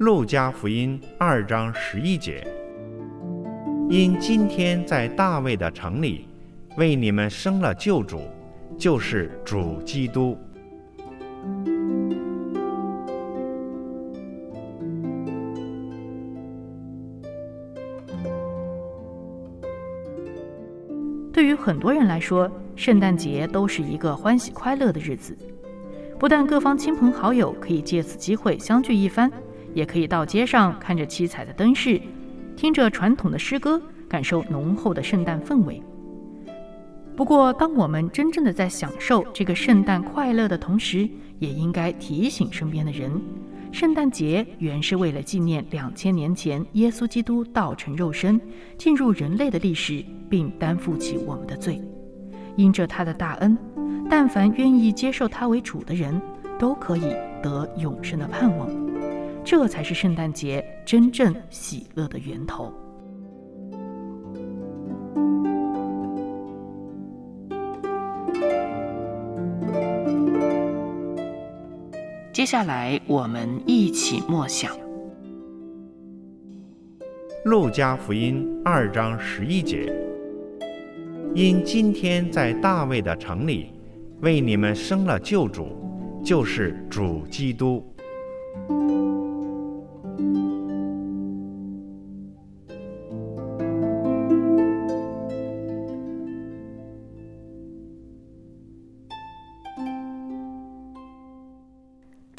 路加福音二章十一节，因今天在大卫的城里为你们生了救主，就是主基督。对于很多人来说，圣诞节都是一个欢喜快乐的日子。不但各方亲朋好友可以借此机会相聚一番，也可以到街上看着七彩的灯饰，听着传统的诗歌，感受浓厚的圣诞氛围。不过，当我们真正的在享受这个圣诞快乐的同时，也应该提醒身边的人。圣诞节原是为了纪念两千年前耶稣基督道成肉身，进入人类的历史，并担负起我们的罪。因着他的大恩，但凡愿意接受他为主的人，都可以得永生的盼望。这才是圣诞节真正喜乐的源头。接下来，我们一起默想《路加福音》二章十一节：“因今天在大卫的城里为你们生了救主，就是主基督。”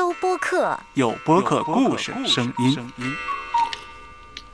搜播客，有播客故事声音。